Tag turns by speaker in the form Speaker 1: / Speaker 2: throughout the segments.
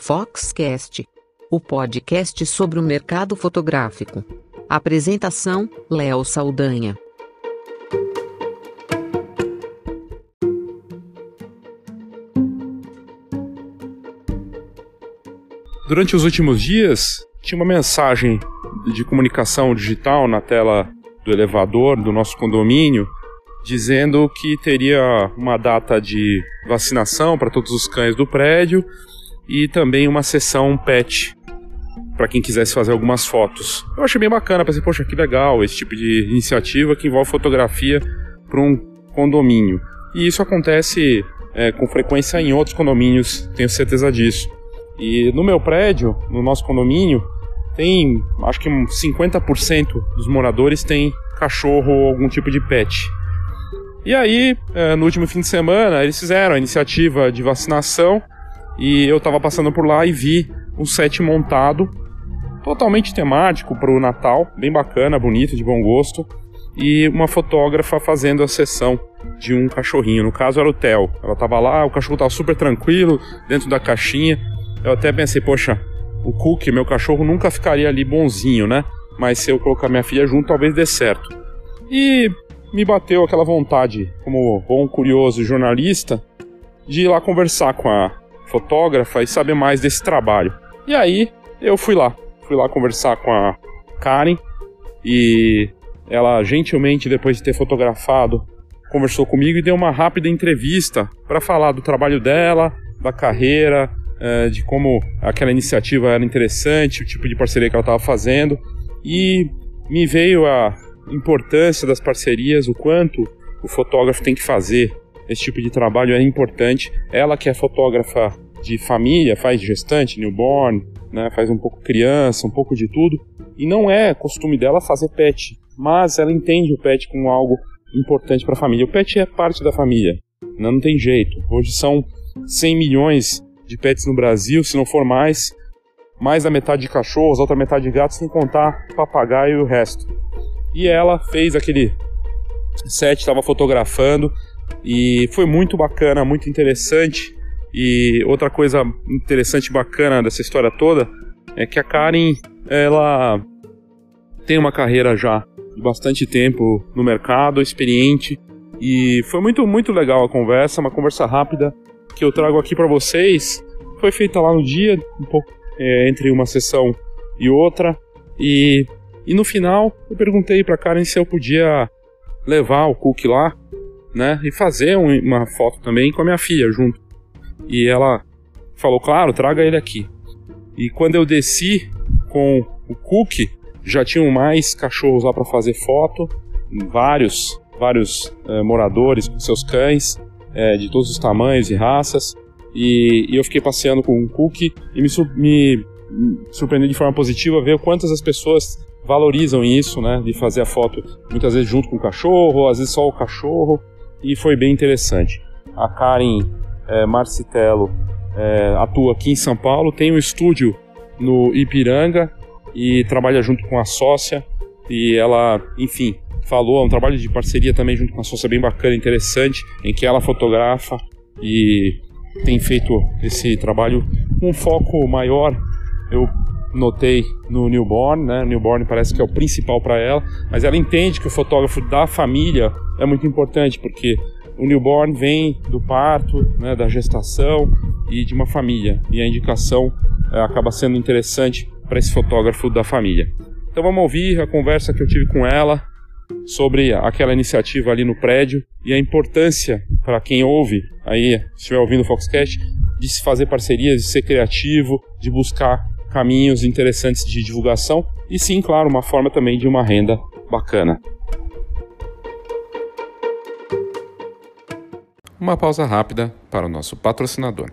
Speaker 1: Foxcast, o podcast sobre o mercado fotográfico. Apresentação: Léo Saldanha.
Speaker 2: Durante os últimos dias, tinha uma mensagem de comunicação digital na tela do elevador do nosso condomínio dizendo que teria uma data de vacinação para todos os cães do prédio e também uma sessão pet para quem quisesse fazer algumas fotos. Eu achei bem bacana, pensei, poxa, que legal esse tipo de iniciativa que envolve fotografia para um condomínio. E isso acontece é, com frequência em outros condomínios, tenho certeza disso. E no meu prédio, no nosso condomínio, tem acho que 50% dos moradores tem cachorro ou algum tipo de pet. E aí, é, no último fim de semana, eles fizeram a iniciativa de vacinação e eu estava passando por lá e vi um set montado, totalmente temático para o Natal, bem bacana, bonito, de bom gosto, e uma fotógrafa fazendo a sessão de um cachorrinho. No caso era o Theo. Ela estava lá, o cachorro estava super tranquilo, dentro da caixinha. Eu até pensei, poxa, o Cook, meu cachorro, nunca ficaria ali bonzinho, né? Mas se eu colocar minha filha junto, talvez dê certo. E me bateu aquela vontade, como bom curioso jornalista, de ir lá conversar com a fotógrafa e saber mais desse trabalho. E aí eu fui lá, fui lá conversar com a Karen e ela gentilmente, depois de ter fotografado, conversou comigo e deu uma rápida entrevista para falar do trabalho dela, da carreira, eh, de como aquela iniciativa era interessante, o tipo de parceria que ela estava fazendo. E me veio a importância das parcerias, o quanto o fotógrafo tem que fazer esse tipo de trabalho é importante. Ela que é fotógrafa de família, faz gestante, newborn, né, faz um pouco criança, um pouco de tudo, e não é costume dela fazer pet, mas ela entende o pet como algo importante para a família. O pet é parte da família, não, não tem jeito. Hoje são 100 milhões de pets no Brasil, se não for mais, mais da metade de cachorros, outra metade de gatos, sem contar papagaio e o resto. E ela fez aquele set, estava fotografando, e foi muito bacana, muito interessante. E outra coisa interessante e bacana dessa história toda é que a Karen, ela tem uma carreira já de bastante tempo no mercado, experiente, e foi muito muito legal a conversa, uma conversa rápida que eu trago aqui para vocês. Foi feita lá no dia, um pouco é, entre uma sessão e outra, e, e no final eu perguntei para Karen se eu podia levar o Cook lá né? E fazer um, uma foto também com a minha filha junto. E ela falou, claro, traga ele aqui. E quando eu desci com o Cook, já tinham mais cachorros lá para fazer foto, vários, vários é, moradores com seus cães, é, de todos os tamanhos e raças. E, e, eu fiquei passeando com o Cook e me, me, me surpreendeu de forma positiva ver quantas as pessoas valorizam isso, né? De fazer a foto muitas vezes junto com o cachorro, às vezes só o cachorro e foi bem interessante. A Karen é, Marcitello é, atua aqui em São Paulo, tem um estúdio no Ipiranga e trabalha junto com a sócia. E ela, enfim, falou, é um trabalho de parceria também junto com a sócia bem bacana, interessante, em que ela fotografa e tem feito esse trabalho com um foco maior. Eu notei no newborn, né? Newborn parece que é o principal para ela, mas ela entende que o fotógrafo da família é muito importante porque o newborn vem do parto, né, da gestação e de uma família e a indicação é, acaba sendo interessante para esse fotógrafo da família. Então vamos ouvir a conversa que eu tive com ela sobre aquela iniciativa ali no prédio e a importância para quem ouve aí, estiver ouvindo o Foxcast, de se fazer parcerias, de ser criativo, de buscar caminhos interessantes de divulgação e sim, claro, uma forma também de uma renda bacana. Uma pausa rápida para o nosso patrocinador.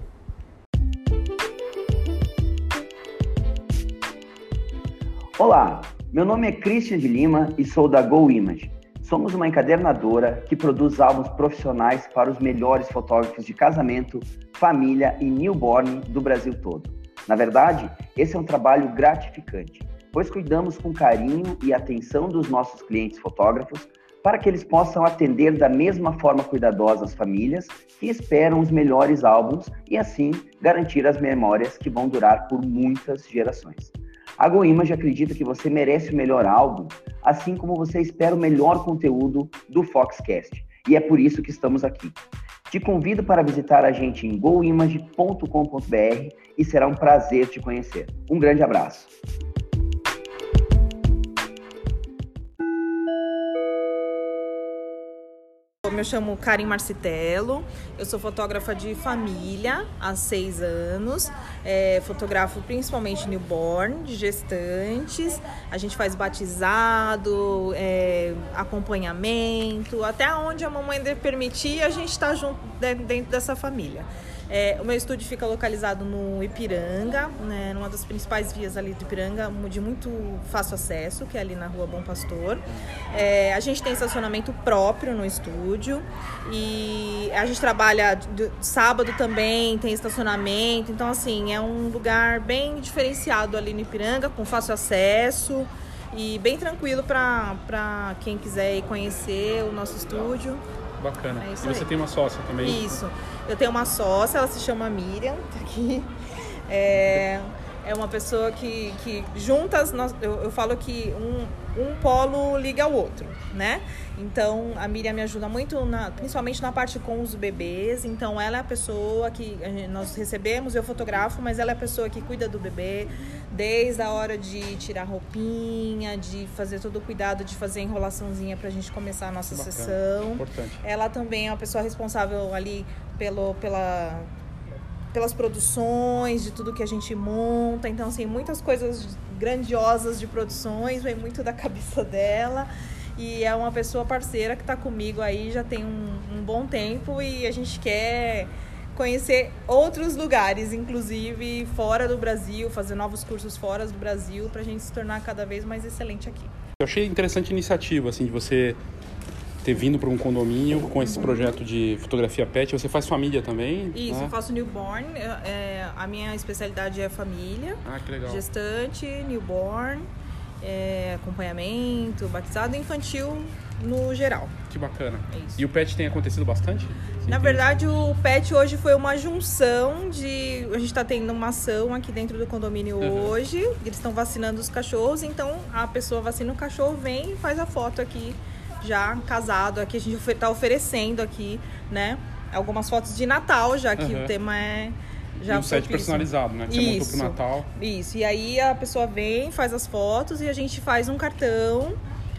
Speaker 3: Olá, meu nome é Christian de Lima e sou da Go Image. Somos uma encadernadora que produz álbuns profissionais para os melhores fotógrafos de casamento, família e newborn do Brasil todo. Na verdade, esse é um trabalho gratificante, pois cuidamos com carinho e atenção dos nossos clientes fotógrafos para que eles possam atender da mesma forma cuidadosa as famílias que esperam os melhores álbuns e assim garantir as memórias que vão durar por muitas gerações. A GoImage acredita que você merece o melhor álbum, assim como você espera o melhor conteúdo do Foxcast. E é por isso que estamos aqui. Te convido para visitar a gente em goimage.com.br e será um prazer te conhecer. Um grande abraço.
Speaker 4: Eu me chamo Karim Marcitello, eu sou fotógrafa de família há seis anos, é, fotografo principalmente newborn, de gestantes, a gente faz batizado, é, acompanhamento, até onde a mamãe permitir, a gente está junto dentro dessa família. É, o meu estúdio fica localizado no Ipiranga, né, numa das principais vias ali do Ipiranga, de muito fácil acesso, que é ali na rua Bom Pastor. É, a gente tem estacionamento próprio no estúdio e a gente trabalha de, sábado também, tem estacionamento. Então, assim, é um lugar bem diferenciado ali no Ipiranga, com fácil acesso e bem tranquilo para quem quiser ir conhecer o nosso estúdio.
Speaker 2: Bacana. É e você aí. tem uma sócia também?
Speaker 4: Isso. Eu tenho uma sócia, ela se chama Miriam, tá aqui. É, é uma pessoa que, que juntas, nós, eu, eu falo que um, um polo liga ao outro, né? Então a Miriam me ajuda muito, na, principalmente na parte com os bebês. Então ela é a pessoa que a nós recebemos, eu fotografo, mas ela é a pessoa que cuida do bebê desde a hora de tirar roupinha, de fazer todo o cuidado de fazer a enrolaçãozinha pra gente começar a nossa Bacana, sessão.
Speaker 2: Importante.
Speaker 4: Ela também é uma pessoa responsável ali pelo, pela pelas produções, de tudo que a gente monta. Então, assim, muitas coisas grandiosas de produções, vem muito da cabeça dela. E é uma pessoa parceira que está comigo aí já tem um, um bom tempo e a gente quer conhecer outros lugares, inclusive fora do Brasil, fazer novos cursos fora do Brasil, para a gente se tornar cada vez mais excelente aqui.
Speaker 2: Eu achei interessante a iniciativa, assim, de você ter vindo para um condomínio com esse projeto de fotografia pet. Você faz família também?
Speaker 4: Isso, né? eu faço newborn. É, a minha especialidade é família.
Speaker 2: Ah, que legal.
Speaker 4: Gestante, newborn, é, acompanhamento, batizado infantil no geral.
Speaker 2: Que bacana.
Speaker 4: É isso.
Speaker 2: E o pet tem acontecido bastante?
Speaker 4: Sim, Na verdade, o pet hoje foi uma junção de. A gente está tendo uma ação aqui dentro do condomínio uhum. hoje. Eles estão vacinando os cachorros, então a pessoa vacina o cachorro, vem e faz a foto aqui já casado. Aqui a gente está oferecendo aqui, né? Algumas fotos de Natal, já que uhum. o tema é
Speaker 2: já e um set personalizado, né? Que
Speaker 4: isso,
Speaker 2: você montou pro Natal.
Speaker 4: Isso. E aí a pessoa vem, faz as fotos e a gente faz um cartão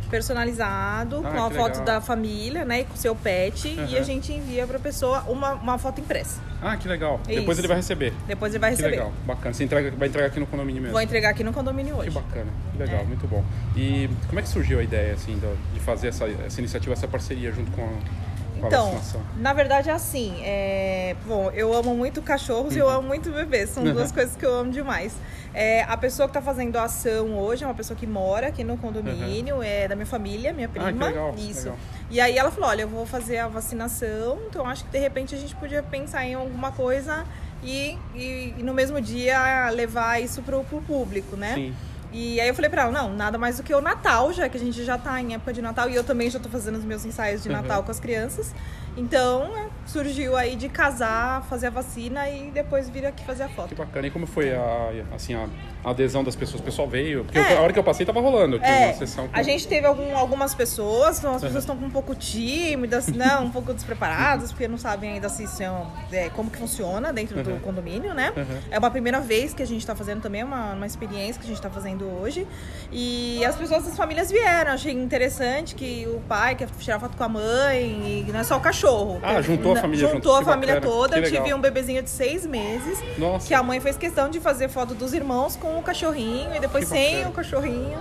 Speaker 4: personalizado ah, com a foto legal. da família, né, com o seu pet uhum. e a gente envia para a pessoa uma, uma foto impressa.
Speaker 2: Ah, que legal. Isso. Depois ele vai receber.
Speaker 4: Depois ele vai receber.
Speaker 2: Que legal, bacana. Você entrega, vai entregar aqui no condomínio mesmo?
Speaker 4: Vou entregar aqui no condomínio hoje.
Speaker 2: Que bacana, que legal, é. muito bom. E como é que surgiu a ideia assim de fazer essa, essa iniciativa, essa parceria junto com a
Speaker 4: então, na verdade é assim. É... Bom, eu amo muito cachorros uhum. e eu amo muito bebês. São duas coisas que eu amo demais. É, a pessoa que está fazendo a ação hoje é uma pessoa que mora aqui no condomínio, uhum. é da minha família, minha prima. Ah,
Speaker 2: que legal,
Speaker 4: Isso.
Speaker 2: Legal.
Speaker 4: E aí ela falou: olha, eu vou fazer a vacinação, então acho que de repente a gente podia pensar em alguma coisa e, e, e no mesmo dia levar isso pro, pro público, né?
Speaker 2: Sim.
Speaker 4: E aí eu falei pra ela, não, nada mais do que o Natal, já que a gente já tá em época de Natal e eu também já tô fazendo os meus ensaios de Natal uhum. com as crianças. Então, surgiu aí de casar, fazer a vacina e depois vir aqui fazer a foto.
Speaker 2: Que bacana. E como foi a, assim, a adesão das pessoas? O pessoal veio? Porque é. a hora que eu passei tava rolando.
Speaker 4: É. Com... A gente teve algum, algumas pessoas, então as pessoas estão um pouco tímidas, não, um pouco despreparadas, porque não sabem ainda se são, é, como que funciona dentro uhum. do condomínio, né? Uhum. É uma primeira vez que a gente está fazendo também, uma, uma experiência que a gente está fazendo hoje. E as pessoas das famílias vieram. Achei interessante que o pai quer tirar foto com a mãe, e não é só o cachorro.
Speaker 2: Ah, juntou a família
Speaker 4: Juntou junto. a família toda. Eu tive um bebezinho de seis meses. Nossa. Que a mãe fez questão de fazer foto dos irmãos com o cachorrinho e depois sem o cachorrinho.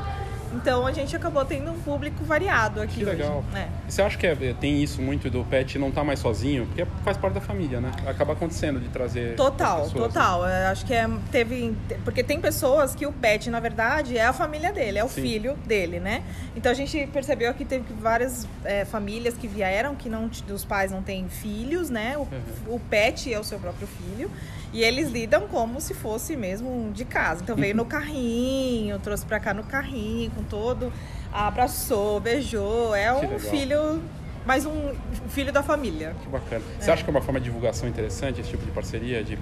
Speaker 4: Então a gente acabou tendo um público variado aqui.
Speaker 2: Que legal.
Speaker 4: Hoje, né?
Speaker 2: E você acha que é, tem isso muito do pet não estar tá mais sozinho? Porque faz parte da família, né? Acaba acontecendo de trazer.
Speaker 4: Total,
Speaker 2: pessoas, né?
Speaker 4: total. Né? Acho que é, teve. Porque tem pessoas que o pet, na verdade, é a família dele, é o Sim. filho dele, né? Então a gente percebeu que teve várias é, famílias que vieram que não, os pais não têm filhos, né? O, uhum. o pet é o seu próprio filho. E eles lidam como se fosse mesmo de casa. Então veio no carrinho, trouxe pra cá no carrinho, com todo, abraçou, beijou. É um filho, mais um filho da família.
Speaker 2: Que bacana. Você acha que é uma forma de divulgação interessante esse tipo de parceria, de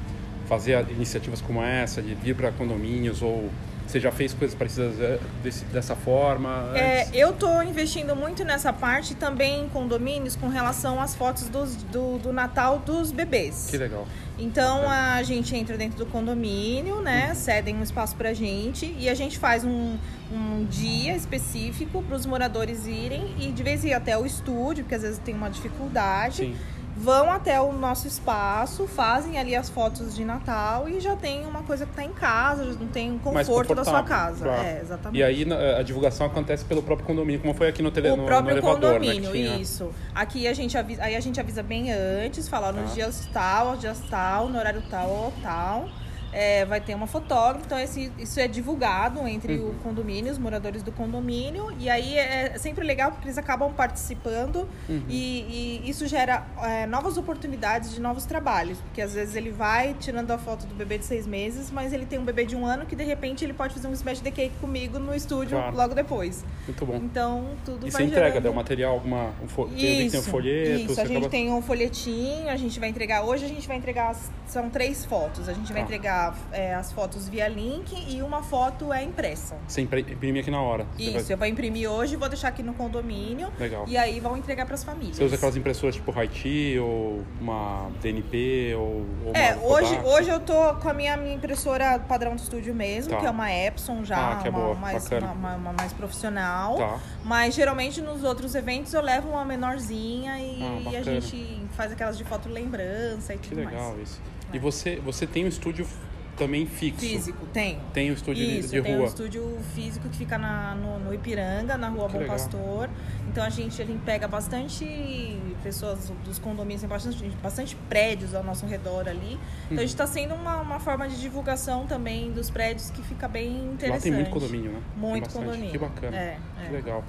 Speaker 2: fazer iniciativas como essa, de vir para condomínios ou você já fez coisas parecidas eh, desse- dessa forma?
Speaker 4: É, eu tô investindo muito nessa parte também em condomínios com relação às fotos dos- do, do Natal dos bebês.
Speaker 2: Que legal.
Speaker 4: Então a gente entra dentro do condomínio, né?
Speaker 2: Uhum.
Speaker 4: Cedem um espaço pra gente e a gente faz um, um dia específico para os moradores irem e de vez em ir até o estúdio, porque às vezes tem uma dificuldade.
Speaker 2: Sim.
Speaker 4: Vão até o nosso espaço, fazem ali as fotos de Natal e já tem uma coisa que tá em casa, já não tem um conforto da sua casa.
Speaker 2: claro.
Speaker 4: É, exatamente.
Speaker 2: E aí a divulgação acontece pelo próprio condomínio, como foi aqui no, tele,
Speaker 4: o
Speaker 2: no, no
Speaker 4: próprio
Speaker 2: elevador,
Speaker 4: condomínio,
Speaker 2: né? que tinha-
Speaker 4: isso. Aqui a gente avisa, aí a gente avisa bem antes, falar nos
Speaker 2: Tá.
Speaker 4: dias tal, dias tal, no horário tal ou tal. É, vai ter uma fotógrafa, então esse, isso é divulgado entre
Speaker 2: Uhum.
Speaker 4: o condomínio, os moradores do condomínio, e aí é sempre legal porque eles acabam participando
Speaker 2: Uhum.
Speaker 4: e, e isso gera é, novas oportunidades de novos trabalhos, porque às vezes ele vai tirando a foto do bebê de seis meses, mas ele tem um bebê de um ano que de repente ele pode fazer um smash the cake comigo no estúdio
Speaker 2: Claro.
Speaker 4: logo depois.
Speaker 2: Muito bom.
Speaker 4: Então tudo
Speaker 2: E
Speaker 4: vai
Speaker 2: você entrega,
Speaker 4: gerando...
Speaker 2: dá o material, alguma, um fo... tem, tem um folheto,
Speaker 4: Isso, a gente
Speaker 2: acaba...
Speaker 4: tem um folhetinho, a gente vai entregar. Hoje a gente vai entregar. São três fotos. A gente vai
Speaker 2: Tá.
Speaker 4: entregar é, as fotos via link e uma foto é impressa.
Speaker 2: Você imprime aqui na hora. Você
Speaker 4: Isso,
Speaker 2: vai-
Speaker 4: eu vou imprimir hoje, vou deixar aqui no condomínio.
Speaker 2: Legal.
Speaker 4: E aí vão entregar para as famílias.
Speaker 2: Você usa aquelas impressoras tipo Haiti ou uma DNP ou, ou
Speaker 4: É, hoje,
Speaker 2: Kodak?
Speaker 4: hoje eu tô com a minha, minha impressora padrão do estúdio mesmo,
Speaker 2: Tá.
Speaker 4: que é uma Epson já,
Speaker 2: Ah, que é
Speaker 4: uma,
Speaker 2: boa,
Speaker 4: mais, uma, uma- uma mais profissional.
Speaker 2: Tá.
Speaker 4: Mas geralmente nos outros eventos eu levo uma menorzinha e,
Speaker 2: Ah,
Speaker 4: e a gente faz aquelas de foto lembrança e
Speaker 2: Que
Speaker 4: tudo
Speaker 2: legal
Speaker 4: mais.
Speaker 2: isso.
Speaker 4: É.
Speaker 2: E você, você tem um estúdio também fixo?
Speaker 4: Físico, tem.
Speaker 2: Tem o estúdio de-
Speaker 4: Isso,
Speaker 2: de,
Speaker 4: tem um
Speaker 2: rua?
Speaker 4: estúdio físico que fica na- no, no Ipiranga, na rua
Speaker 2: Que
Speaker 4: Bom
Speaker 2: legal.
Speaker 4: Pastor. Então a gente, a gente pega bastante pessoas dos condomínios, tem bastante, bastante prédios ao nosso redor ali. Então a gente está sendo uma, uma forma de divulgação também dos prédios que fica bem interessante.
Speaker 2: Lá tem muito condomínio, né? Tem
Speaker 4: Muito condomínio.
Speaker 2: Que bacana.
Speaker 4: É,
Speaker 2: Que
Speaker 4: é.
Speaker 2: legal.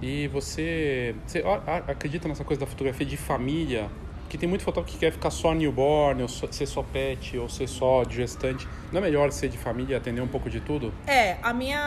Speaker 2: E você, você acredita nessa coisa da fotografia de família? Que tem muito fotógrafo que quer ficar só newborn, ou ser só pet, ou ser só gestante. Não é melhor ser de família e atender um pouco de tudo?
Speaker 4: É, a minha,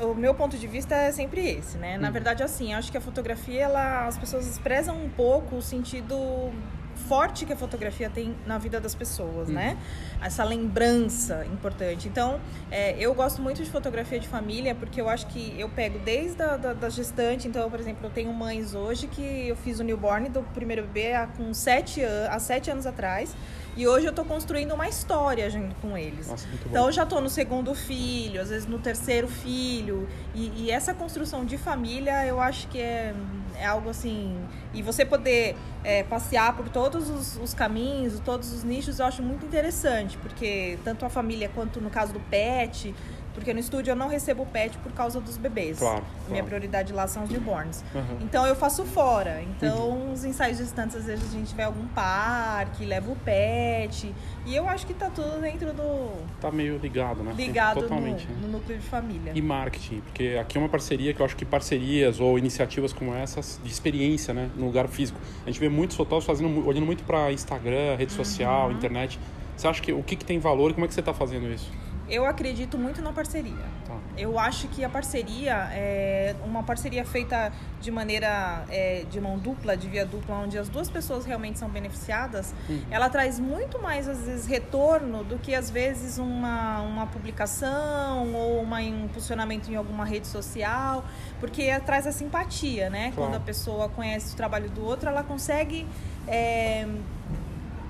Speaker 4: a- o meu ponto de vista é sempre esse, né? Na
Speaker 2: Hum.
Speaker 4: verdade, assim, acho que a fotografia, ela, as pessoas desprezam um pouco o sentido forte que a fotografia tem na vida das pessoas, né? Essa lembrança importante. Então, é, eu gosto muito de fotografia de família porque eu acho que eu pego desde a da, da gestante. Então, por exemplo, eu tenho mães hoje que eu fiz o newborn do primeiro bebê há, com sete, an- há sete anos atrás. E hoje eu tô construindo uma história junto com eles.
Speaker 2: Nossa.
Speaker 4: Então eu já tô no segundo filho, às vezes no terceiro filho. E, e essa construção de família eu acho que é, é algo assim. E você poder é, passear por todos os, os caminhos, todos os nichos, eu acho muito interessante. Porque tanto a família quanto no caso do pet. Porque no estúdio eu não recebo pet por causa dos bebês.
Speaker 2: Claro,
Speaker 4: Minha
Speaker 2: claro.
Speaker 4: prioridade lá são os newborns.
Speaker 2: Aham.
Speaker 4: Então eu faço fora. Então
Speaker 2: Uhum.
Speaker 4: os ensaios distantes, às vezes a gente vai a algum parque, leva o pet. E eu acho que tá tudo dentro do.
Speaker 2: Tá meio ligado, né?
Speaker 4: ligado no,
Speaker 2: Totalmente. né?
Speaker 4: no núcleo de família.
Speaker 2: E marketing, porque aqui é uma parceria que eu acho que parcerias ou iniciativas como essas de experiência, né, no lugar físico. A gente vê muitos fotógrafos fazendo, olhando muito para Instagram, rede social,
Speaker 4: Uhum.
Speaker 2: internet. Você acha que o que, que tem valor e como é que você está fazendo isso?
Speaker 4: Eu acredito muito na parceria.
Speaker 2: Tá.
Speaker 4: Eu acho que a parceria é uma parceria feita de maneira é, de mão dupla, de via dupla, onde as duas pessoas realmente são beneficiadas,
Speaker 2: Uhum.
Speaker 4: ela traz muito mais, às vezes, retorno do que, às vezes, uma, uma publicação ou uma, um posicionamento em alguma rede social, porque traz a simpatia, né?
Speaker 2: Claro.
Speaker 4: Quando a pessoa conhece o trabalho do outro, ela consegue. é,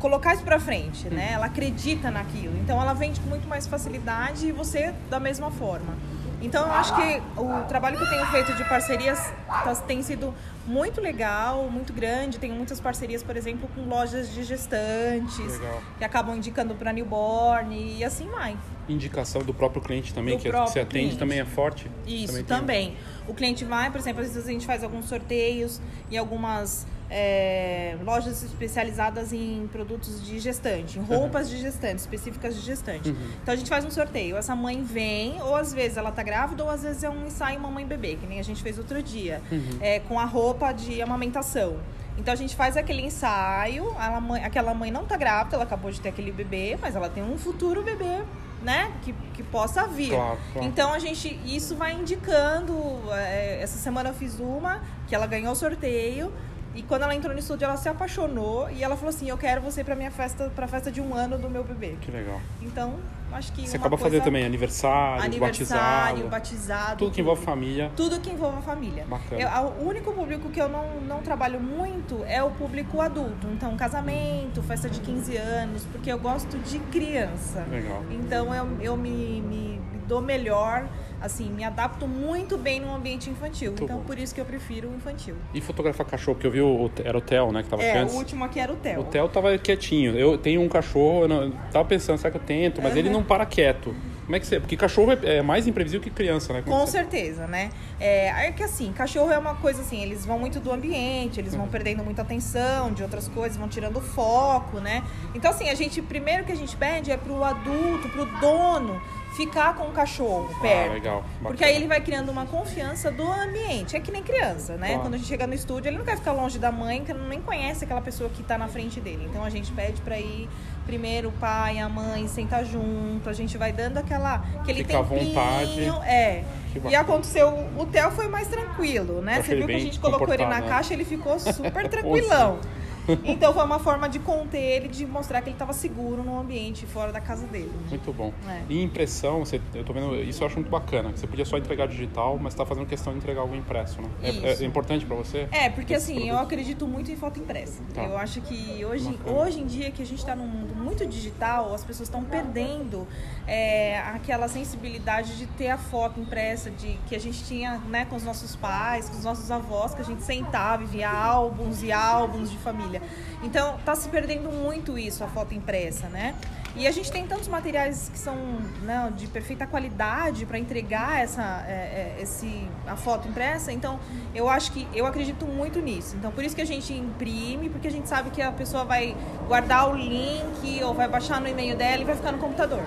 Speaker 4: colocar isso pra frente, né? Ela acredita naquilo. Então ela vende com muito mais facilidade e você da mesma forma. Então eu acho que o trabalho que eu tenho feito de parcerias tá- tem sido muito legal, muito grande. Tenho muitas parcerias, por exemplo, com lojas de gestantes
Speaker 2: Legal.
Speaker 4: que acabam indicando para newborn e assim vai.
Speaker 2: Indicação do próprio cliente também,
Speaker 4: Do
Speaker 2: que você atende
Speaker 4: cliente.
Speaker 2: também é forte?
Speaker 4: Isso,
Speaker 2: tem-
Speaker 4: também. O cliente vai, por exemplo, às vezes a gente faz alguns sorteios em algumas é, lojas especializadas em produtos de gestante, em roupas de gestante, específicas de gestante.
Speaker 2: Uhum.
Speaker 4: Então a gente faz um sorteio. Essa mãe vem, ou às vezes ela tá grávida, ou às vezes é um ensaio mamãe bebê, que nem a gente fez outro dia,
Speaker 2: Uhum.
Speaker 4: é, com a roupa de amamentação. Então a gente faz aquele ensaio, mãe- aquela mãe não tá grávida, ela acabou de ter aquele bebê, mas ela tem um futuro bebê, né? Que, que possa vir.
Speaker 2: Claro, claro.
Speaker 4: Então a gente, isso vai indicando. é, essa semana eu fiz uma, que ela ganhou o sorteio. E quando ela entrou no estúdio, ela se apaixonou e ela falou assim: Eu quero você pra minha festa, pra festa de um ano do meu bebê.
Speaker 2: Que legal.
Speaker 4: Então, acho que.
Speaker 2: Você acaba
Speaker 4: coisa...
Speaker 2: fazendo também aniversário,
Speaker 4: aniversário,
Speaker 2: batizado,
Speaker 4: batizado.
Speaker 2: tudo que envolve família.
Speaker 4: Tudo que envolva a família.
Speaker 2: Bacana.
Speaker 4: Eu- o único público que eu não, não trabalho muito é o público adulto. Então, casamento, festa de 15 anos, porque eu gosto de criança.
Speaker 2: Legal.
Speaker 4: Então, eu, eu me, me dou melhor, assim, me adapto muito bem no ambiente infantil.
Speaker 2: Muito
Speaker 4: então,
Speaker 2: bom.
Speaker 4: por isso que eu prefiro o infantil.
Speaker 2: E fotografar cachorro, porque eu vi o, era o Theo, né, que tava
Speaker 4: É,
Speaker 2: antes.
Speaker 4: o último aqui era o Theo.
Speaker 2: O Theo tava quietinho. Eu tenho um cachorro, eu não, tava pensando, será que eu tento? Mas ele não para quieto. Como é que você. Porque cachorro é, é mais imprevisível que criança, né? Como
Speaker 4: Com certeza, né? É, é que assim, cachorro é uma coisa assim, eles vão muito do ambiente, eles
Speaker 2: Uhum.
Speaker 4: vão perdendo muita atenção de outras coisas, vão tirando foco, né? Então, assim, a gente, primeiro que a gente pede é pro adulto, pro dono, ficar com o cachorro perto.
Speaker 2: Ah, legal.
Speaker 4: Porque aí ele vai criando uma confiança do ambiente. É que nem criança, né?
Speaker 2: Claro.
Speaker 4: Quando a gente chega no estúdio, ele não quer ficar longe da mãe, que nem conhece aquela pessoa que tá na frente dele. Então a gente pede pra ir primeiro o pai, a mãe, sentar junto. A gente vai dando aquela aquele
Speaker 2: Fica à
Speaker 4: tempinho.
Speaker 2: vontade.
Speaker 4: É. E aconteceu, o Theo foi mais tranquilo, né? Você viu que a gente colocou ele na
Speaker 2: né?
Speaker 4: caixa, ele ficou super tranquilão. Então foi uma forma de conter ele, de mostrar que ele estava seguro no ambiente fora da casa dele. né?
Speaker 2: Muito bom.
Speaker 4: É.
Speaker 2: E impressão, você, eu tô vendo, isso eu acho muito bacana. que Você podia só entregar digital, mas tá fazendo questão de entregar algo impresso, né? É- É, importante pra você?
Speaker 4: É, porque assim, eu acredito muito em foto impressa.
Speaker 2: Tá.
Speaker 4: Eu acho que hoje,
Speaker 2: Bacana.
Speaker 4: hoje em dia que a gente está num mundo muito digital, as pessoas estão perdendo é, aquela sensibilidade de ter a foto impressa, de que a gente tinha né, com os nossos pais, com os nossos avós, que a gente sentava e via álbuns e álbuns de família. Então, tá se perdendo muito isso, a foto impressa, né? E a gente tem tantos materiais que são né, de perfeita qualidade para entregar essa, é, é, esse, a foto impressa. Então, eu acho que eu acredito muito nisso. Então, por isso que a gente imprime, porque a gente sabe que a pessoa vai guardar o link ou vai baixar no e-mail dela e vai ficar no computador.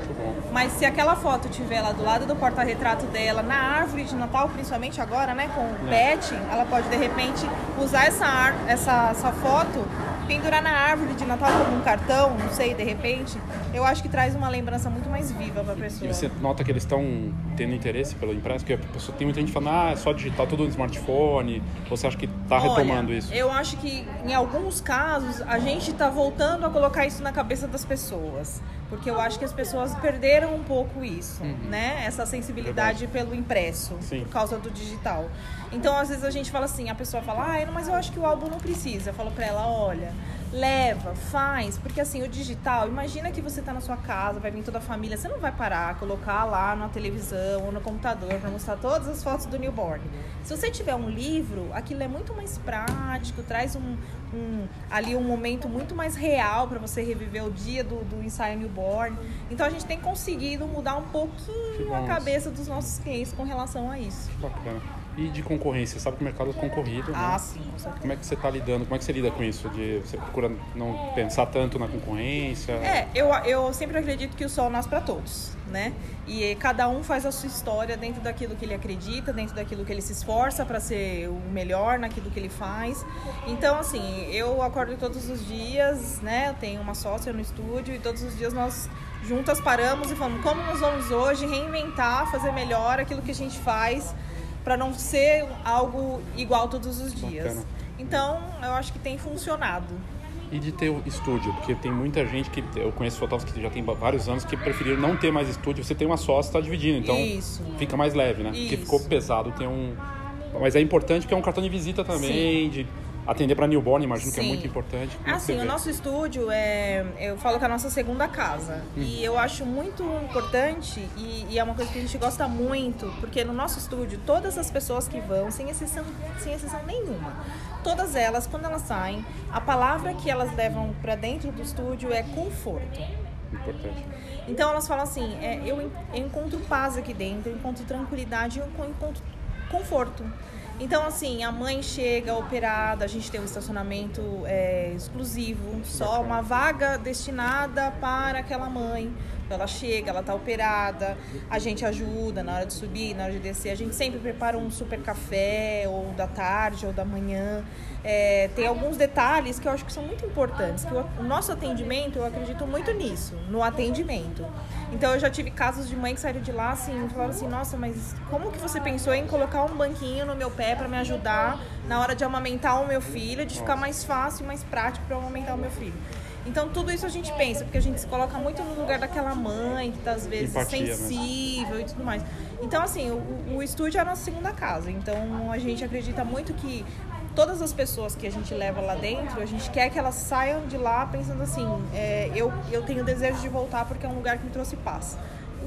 Speaker 4: Mas se aquela foto tiver lá do lado do porta-retrato dela, na árvore de Natal, principalmente agora, né, com o pet, ela pode de repente usar essa, essa, essa foto, pendurar na árvore de Natal como um cartão, não sei, de repente. Eu acho que traz uma lembrança muito mais viva pra pessoa.
Speaker 2: E você nota que eles estão tendo interesse pelo impresso? Porque a pessoa, tem muita gente falando, ah, é só digital, tudo no smartphone. Você acha que tá retomando isso?
Speaker 4: Eu acho que em alguns casos a gente está voltando a colocar isso na cabeça das pessoas. Porque eu acho que as pessoas perderam um pouco isso, né? Essa sensibilidade pelo impresso,
Speaker 2: Uhum. Sim.
Speaker 4: por causa do digital. Então, às vezes a gente fala assim, a pessoa fala, ah, mas eu acho que o álbum não precisa. Eu falo pra ela, olha, leva, faz, porque assim, o digital, imagina que você tá na sua casa, vai vir toda a família, você não vai parar, colocar lá na televisão ou no computador pra mostrar todas as fotos do newborn. Se você tiver um livro, aquilo é muito mais prático, traz um, um- ali um momento muito mais real para você reviver o dia do, do ensaio newborn. Então a gente tem conseguido mudar um pouquinho a cabeça dos nossos clientes com relação a isso.
Speaker 2: Bacana. E de concorrência? Sabe que o mercado é concorrido, né?
Speaker 4: Ah, sim, com certeza.
Speaker 2: Como é que você tá lidando? Como é que você lida com isso? De você procura não pensar tanto na concorrência?
Speaker 4: É, eu, eu sempre acredito que o sol nasce para todos, né? E cada um faz a sua história dentro daquilo que ele acredita, dentro daquilo que ele se esforça para ser o melhor naquilo que ele faz. Então, assim, eu acordo todos os dias, né? Eu tenho uma sócia no estúdio e todos os dias nós juntas paramos e falamos como nós vamos hoje reinventar, fazer melhor aquilo que a gente faz para não ser algo igual todos os dias.
Speaker 2: Bacana.
Speaker 4: Então, eu acho que tem funcionado.
Speaker 2: E de ter o estúdio, porque tem muita gente que eu conheço fotógrafos que já tem vários anos que preferiram não ter mais estúdio. Você tem uma sócia, está dividindo, então
Speaker 4: Isso.
Speaker 2: fica mais leve, né? Porque
Speaker 4: Isso.
Speaker 2: ficou pesado ter um. Mas é importante porque é um cartão de visita também, de atender para newborn, imagino que é
Speaker 4: Sim.
Speaker 2: muito importante. Como
Speaker 4: Assim, o nosso estúdio é. Eu falo que é a nossa segunda casa. E eu acho muito importante, e, e é uma coisa que a gente gosta muito, porque no nosso estúdio, todas as pessoas que vão, sem exceção, sem exceção nenhuma, todas elas, quando elas saem, a palavra que elas levam pra dentro do estúdio é conforto.
Speaker 2: Importante.
Speaker 4: Então elas falam assim, é, eu, eu encontro paz aqui dentro, eu encontro tranquilidade, eu encontro conforto. Então, assim, a mãe chega operada, a gente tem um estacionamento é, exclusivo, só uma vaga destinada para aquela mãe. Ela chega, ela tá operada, a gente ajuda na hora de subir, na hora de descer. A gente sempre prepara um super café, ou da tarde, ou da manhã. É, tem alguns detalhes que eu acho que são muito importantes. Que o, o nosso atendimento, eu acredito muito nisso, no atendimento. Então eu já tive casos de mãe que saíram de lá assim, falaram assim, nossa, mas como que você pensou em colocar um banquinho no meu pé para me ajudar na hora de amamentar o meu filho, de ficar mais fácil mais prático para amamentar o meu filho? Então tudo isso a gente pensa, porque a gente se coloca muito no lugar daquela mãe que tá às vezes
Speaker 2: Empatia, né?
Speaker 4: sensível e tudo mais. Então assim, o, o estúdio é a nossa segunda casa. Então a gente acredita muito que todas as pessoas que a gente leva lá dentro, a gente quer que elas saiam de lá pensando assim, é, eu, eu tenho desejo de voltar porque é um lugar que me trouxe paz.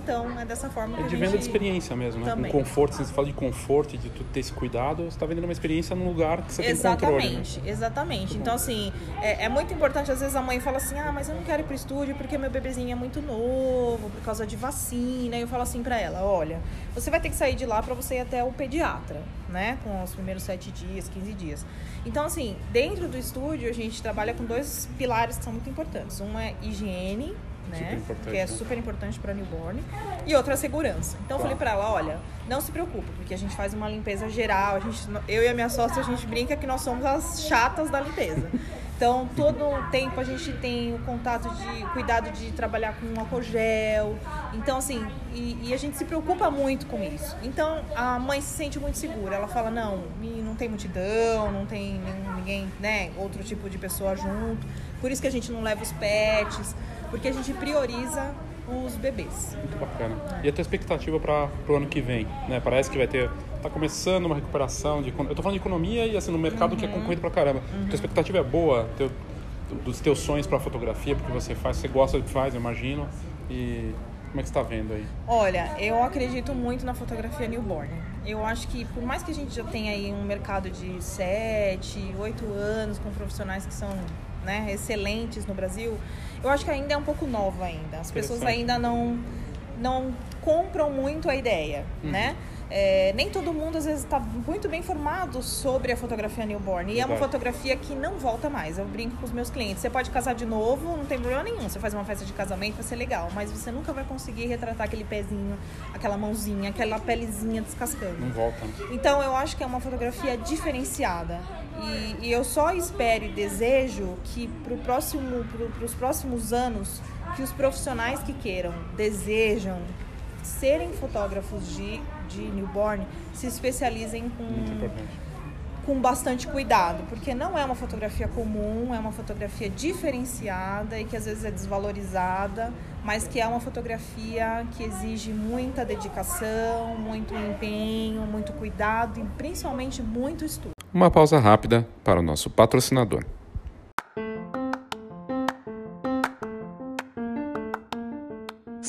Speaker 4: Então, é dessa forma que
Speaker 2: É de
Speaker 4: gente...
Speaker 2: venda de experiência mesmo, né?
Speaker 4: Também.
Speaker 2: Com conforto, se você fala de conforto e de tu ter esse cuidado, você está vendendo uma experiência num lugar que você tem controle. Né?
Speaker 4: Exatamente, exatamente. Então, assim, é, é muito importante, às vezes a mãe fala assim, ah, mas eu não quero ir pro estúdio porque meu bebezinho é muito novo, por causa de vacina. E eu falo assim pra ela, olha, você vai ter que sair de lá pra você ir até o pediatra, né? Com os primeiros sete dias, 15 dias. Então, assim, dentro do estúdio, a gente trabalha com dois pilares que são muito importantes. Um é higiene,
Speaker 2: Super
Speaker 4: né?
Speaker 2: importante,
Speaker 4: Que é
Speaker 2: né?
Speaker 4: super importante para newborn. E outra segurança. Então eu falei pra ela, olha, não se preocupe, porque a gente faz uma limpeza geral, a gente, eu e a minha sócia, a gente brinca que nós somos as chatas da limpeza. Então, todo o tempo a gente tem o contato de cuidado de trabalhar com álcool gel. Então, assim, e, e a gente se preocupa muito com isso. Então, a mãe se sente muito segura. Ela fala, não, não tem multidão, não tem ninguém, né, outro tipo de pessoa junto. Por isso que a gente não leva os pets, porque a gente prioriza os bebês.
Speaker 2: Muito bacana. E a tua expectativa para o ano que vem? Né? Parece que vai ter. Tá começando uma recuperação de. Eu tô falando de economia e assim, no mercado que é concorrido pra caramba. Tua expectativa é boa teu, dos teus sonhos para fotografia, porque você faz, você gosta do que faz, eu imagino. E como é que você tá vendo aí?
Speaker 4: Olha, eu acredito muito na fotografia newborn. Eu acho que, por mais que a gente já tenha aí um mercado de 7, 8 anos com profissionais que são né, excelentes no Brasil, eu acho que ainda é um pouco nova ainda. As pessoas ainda não, não compram muito a ideia, né? É, nem todo mundo às vezes está muito bem informado sobre a fotografia newborn. E é uma
Speaker 2: Verdade.
Speaker 4: fotografia que não volta mais. Eu brinco com os meus clientes. Você pode casar de novo, não tem problema nenhum. Você faz uma festa de casamento, vai ser legal. Mas você nunca vai conseguir retratar aquele pezinho, aquela mãozinha, aquela pelezinha descascando.
Speaker 2: Não volta.
Speaker 4: Então eu acho que é uma fotografia diferenciada. E, e eu só espero e desejo que para próximo, pro, os próximos anos, que os profissionais que queiram, desejam serem fotógrafos de, de newborn, se especializem com, com bastante cuidado, porque não é uma fotografia comum, é uma fotografia diferenciada e que às vezes é desvalorizada, mas que é uma fotografia que exige muita dedicação, muito empenho, muito cuidado e principalmente muito estudo.
Speaker 2: Uma pausa rápida para o nosso patrocinador.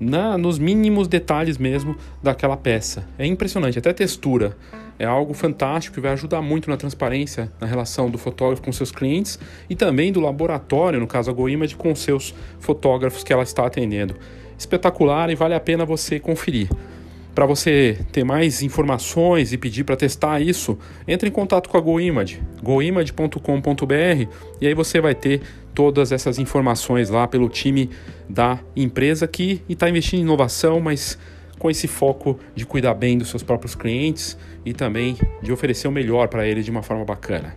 Speaker 2: na, nos mínimos detalhes mesmo daquela peça. É impressionante, até textura. É algo fantástico que vai ajudar muito na transparência na relação do fotógrafo com seus clientes e também do laboratório, no caso a GoImage, com seus fotógrafos que ela está atendendo. Espetacular e vale a pena você conferir. Para você ter mais informações e pedir para testar isso, entre em contato com a GoImage, goimage.com.br e aí você vai ter todas essas informações lá pelo time da empresa que está investindo em inovação, mas com esse foco de cuidar bem dos seus próprios clientes e também de oferecer o melhor para eles de uma forma bacana.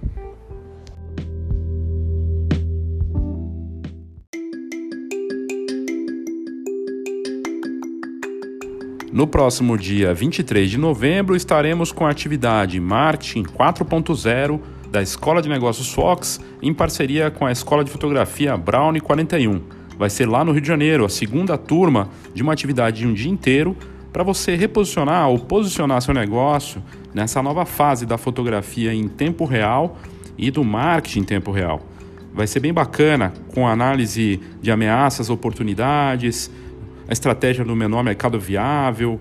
Speaker 2: No próximo dia 23 de novembro estaremos com a atividade Marketing 4.0 da Escola de Negócios Fox em parceria com a Escola de Fotografia Brown 41. Vai ser lá no Rio de Janeiro, a segunda turma de uma atividade de um dia inteiro para você reposicionar ou posicionar seu negócio nessa nova fase da fotografia em tempo real e do marketing em tempo real. Vai ser bem bacana com análise de ameaças, oportunidades, a estratégia do menor mercado viável,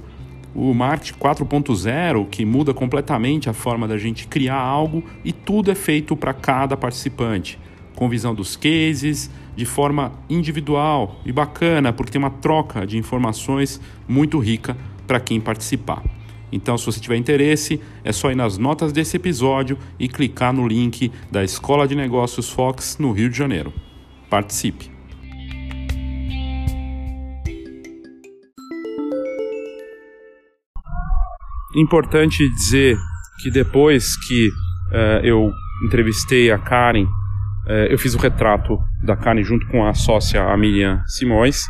Speaker 2: o marketing 4.0 que muda completamente a forma da gente criar algo e tudo é feito para cada participante, com visão dos cases, de forma individual e bacana, porque tem uma troca de informações muito rica para quem participar. Então, se você tiver interesse, é só ir nas notas desse episódio e clicar no link da Escola de Negócios Fox no Rio de Janeiro. Participe! Importante dizer que depois que uh, eu entrevistei a Karen, uh, eu fiz o retrato da Karen junto com a sócia a Miriam Simões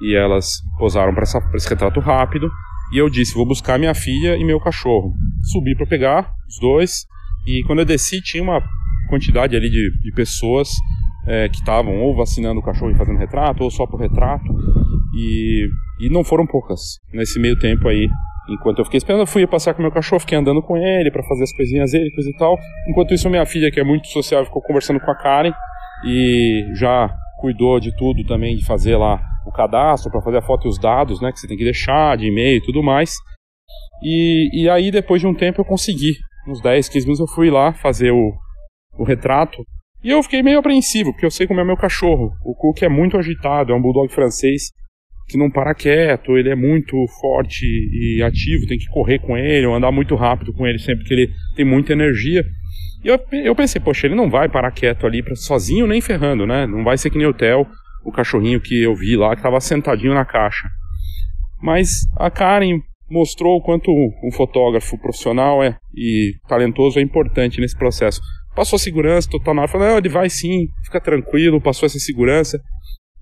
Speaker 2: e elas posaram para esse retrato rápido. E eu disse: vou buscar minha filha e meu cachorro. Subi para pegar os dois. E quando eu desci, tinha uma quantidade ali de, de pessoas é, que estavam ou vacinando o cachorro e fazendo retrato, ou só por retrato. E, e não foram poucas nesse meio tempo aí. Enquanto eu fiquei esperando, eu fui passear com meu cachorro, fiquei andando com ele para fazer as coisinhas dele, coisa e tal. Enquanto isso, minha filha, que é muito social, ficou conversando com a Karen e já cuidou de tudo também, de fazer lá o cadastro para fazer a foto e os dados, né, que você tem que deixar, de e-mail e tudo mais. E, e aí, depois de um tempo, eu consegui. Uns 10, 15 minutos eu fui lá fazer o, o retrato. E eu fiquei meio apreensivo, porque eu sei como é meu cachorro. O Cook é muito agitado, é um bulldog francês que não para quieto, ele é muito forte e ativo, tem que correr com ele, ou andar muito rápido com ele sempre que ele tem muita energia. E eu, eu pensei, poxa, ele não vai parar quieto ali pra, sozinho nem ferrando, né? Não vai ser que nem o Theo, o cachorrinho que eu vi lá, que estava sentadinho na caixa. Mas a Karen mostrou o quanto um fotógrafo profissional é e talentoso é importante nesse processo. Passou segurança total na hora, falou, não, ele vai sim, fica tranquilo, passou essa segurança.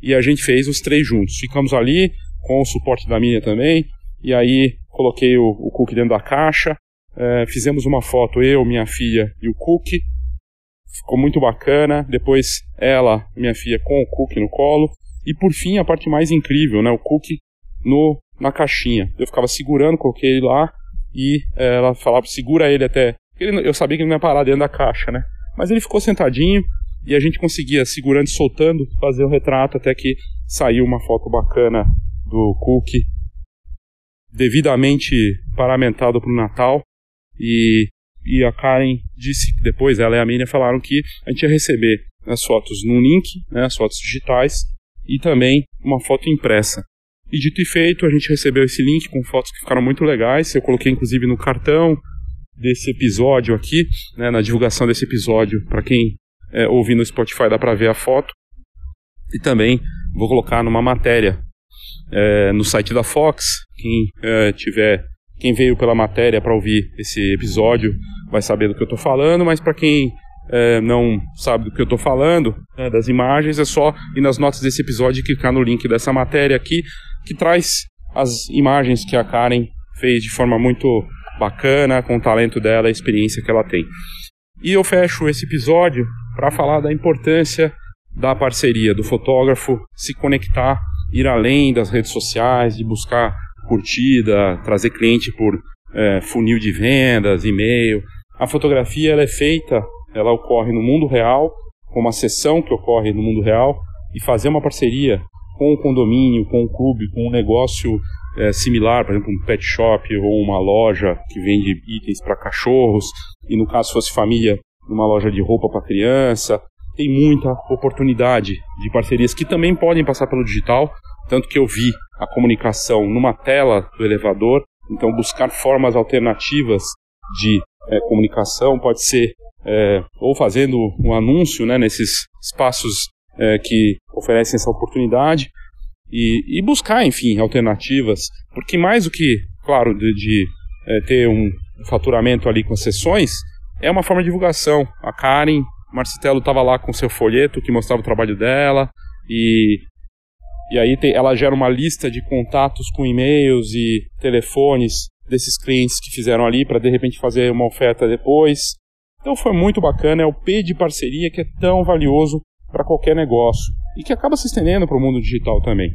Speaker 2: E a gente fez os três juntos. Ficamos ali, com o suporte da minha também, e aí coloquei o, o cookie dentro da caixa, é, fizemos uma foto, eu, minha filha e o cookie, ficou muito bacana. Depois ela, minha filha, com o cookie no colo. E por fim, a parte mais incrível, né? O cookie no, na caixinha. Eu ficava segurando, coloquei ele lá e é, ela falava, segura ele até. Ele, eu sabia que ele não ia parar dentro da caixa, né? Mas ele ficou sentadinho e a gente conseguia, segurando e soltando, fazer o retrato até que saiu uma foto bacana do cookie, devidamente paramentado para o Natal. E e a Karen disse depois ela e a Miriam falaram que a gente ia receber as fotos num link, né, as fotos digitais, e também uma foto impressa. E dito e feito, a gente recebeu esse link com fotos que ficaram muito legais. Eu coloquei inclusive no cartão desse episódio aqui, né, na divulgação desse episódio, para quem é, ouvir no Spotify dá para ver a foto. E também vou colocar numa matéria é, no site da Fox. Quem é, tiver quem veio pela matéria para ouvir esse episódio vai saber do que eu estou falando, mas para quem é, não sabe do que eu estou falando, né, das imagens, é só ir nas notas desse episódio e clicar no link dessa matéria aqui, que traz as imagens que a Karen fez de forma muito bacana, com o talento dela, a experiência que ela tem. E eu fecho esse episódio para falar da importância da parceria, do fotógrafo se conectar, ir além das redes sociais, de buscar curtida, trazer cliente por é, funil de vendas, e-mail. A fotografia ela é feita, ela ocorre no mundo real, com uma sessão que ocorre no mundo real, e fazer uma parceria com o condomínio, com o clube, com um negócio é, similar, por exemplo, um pet shop ou uma loja que vende itens para cachorros, e no caso fosse família, uma loja de roupa para criança. Tem muita oportunidade de parcerias que também podem passar pelo digital, tanto que eu vi a comunicação numa tela do elevador, então buscar formas alternativas de é, comunicação pode ser é, ou fazendo um anúncio né, nesses espaços é, que oferecem essa oportunidade. E, e, buscar, enfim, alternativas, porque mais do que, claro, de, de ter um faturamento ali com as sessões, é uma forma de divulgação. A Karen Marcelo estava lá com seu folheto que mostrava o trabalho dela e e aí tem, ela gera uma lista de contatos com e-mails e telefones desses clientes que fizeram ali para de repente fazer uma oferta depois. Então foi muito bacana, é o P de parceria que é tão valioso para qualquer negócio e que acaba se estendendo para o mundo digital também.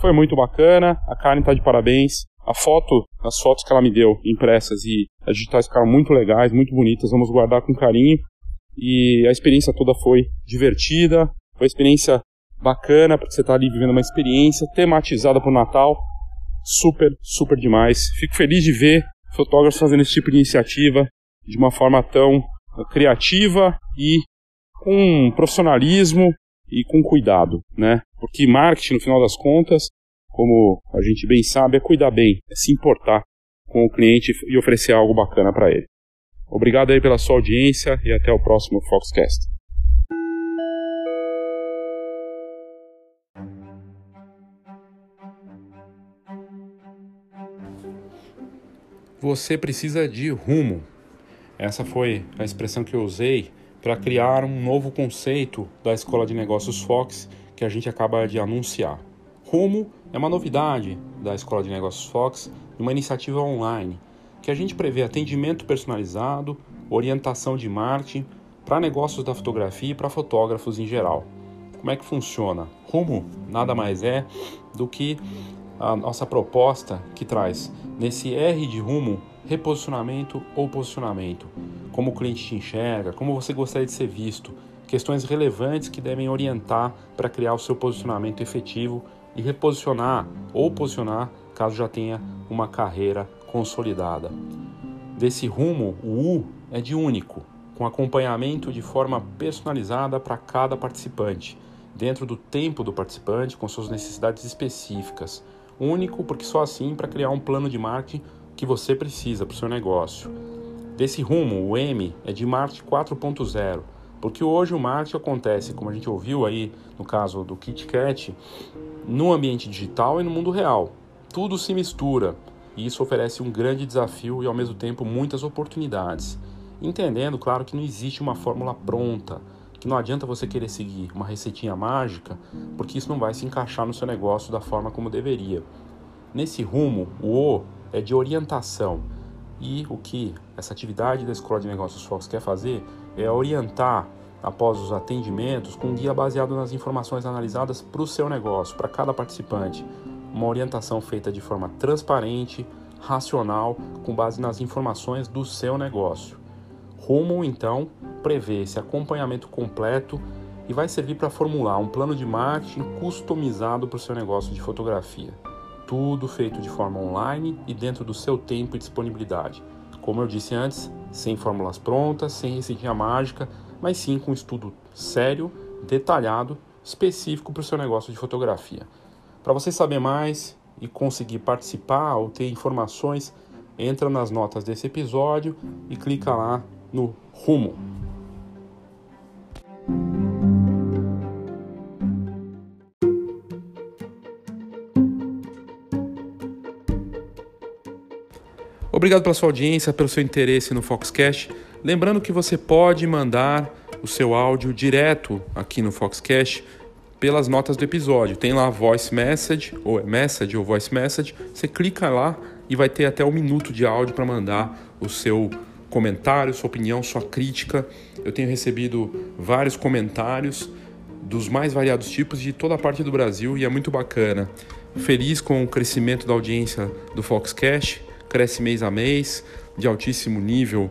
Speaker 2: Foi muito bacana, a Karen está de parabéns. A foto, as fotos que ela me deu impressas e as digitais ficaram muito legais, muito bonitas, vamos guardar com carinho. E a experiência toda foi divertida, foi uma experiência bacana, porque você está ali vivendo uma experiência tematizada para o Natal. Super, super demais. Fico feliz de ver fotógrafos fazendo esse tipo de iniciativa de uma forma tão criativa e com profissionalismo e com cuidado, né? Porque marketing, no final das contas, como a gente bem sabe, é cuidar bem, é se importar com o cliente e oferecer algo bacana para ele. Obrigado aí pela sua audiência e até o próximo Foxcast. Você precisa de rumo. Essa foi a expressão que eu usei para criar um novo conceito da Escola de Negócios Fox que a gente acaba de anunciar. Rumo é uma novidade da Escola de Negócios Fox, uma iniciativa online que a gente prevê atendimento personalizado, orientação de marketing para negócios da fotografia e para fotógrafos em geral. Como é que funciona? Rumo nada mais é do que a nossa proposta que traz nesse R de rumo reposicionamento ou posicionamento, como o cliente te enxerga, como você gostaria de ser visto, questões relevantes que devem orientar para criar o seu posicionamento efetivo e reposicionar ou posicionar caso já tenha uma carreira consolidada. Desse rumo, o U é de único, com acompanhamento de forma personalizada para cada participante, dentro do tempo do participante, com suas necessidades específicas. Único porque só assim para criar um plano de marketing que você precisa para o seu negócio. Desse rumo, o M é de marketing 4.0, porque hoje o marketing acontece, como a gente ouviu aí no caso do KitKat, no ambiente digital e no mundo real. Tudo se mistura e isso oferece um grande desafio e ao mesmo tempo muitas oportunidades. Entendendo, claro, que não existe uma fórmula pronta, que não adianta você querer seguir uma receitinha mágica, porque isso não vai se encaixar no seu negócio da forma como deveria. Nesse rumo, o O é de orientação. E o que essa atividade da Escola de Negócios Fox quer fazer é orientar após os atendimentos com um guia baseado nas informações analisadas para o seu negócio, para cada participante. Uma orientação feita de forma transparente, racional, com base nas informações do seu negócio. Rumo, então, prevê esse acompanhamento completo e vai servir para formular um plano de marketing customizado para o seu negócio de fotografia. Tudo feito de forma online e dentro do seu tempo e disponibilidade. Como eu disse antes, sem fórmulas prontas, sem receitinha mágica, mas sim com um estudo sério, detalhado, específico para o seu negócio de fotografia. Para você saber mais e conseguir participar ou ter informações, entra nas notas desse episódio e clica lá no Rumo. Obrigado pela sua audiência, pelo seu interesse no Foxcast. Lembrando que você pode mandar o seu áudio direto aqui no Foxcast pelas notas do episódio. Tem lá voice message, ou é message ou voice message. Você clica lá e vai ter até um minuto de áudio para mandar o seu comentário, sua opinião, sua crítica. Eu tenho recebido vários comentários dos mais variados tipos de toda a parte do Brasil e é muito bacana. Feliz com o crescimento da audiência do Foxcast, cresce mês a mês, de altíssimo nível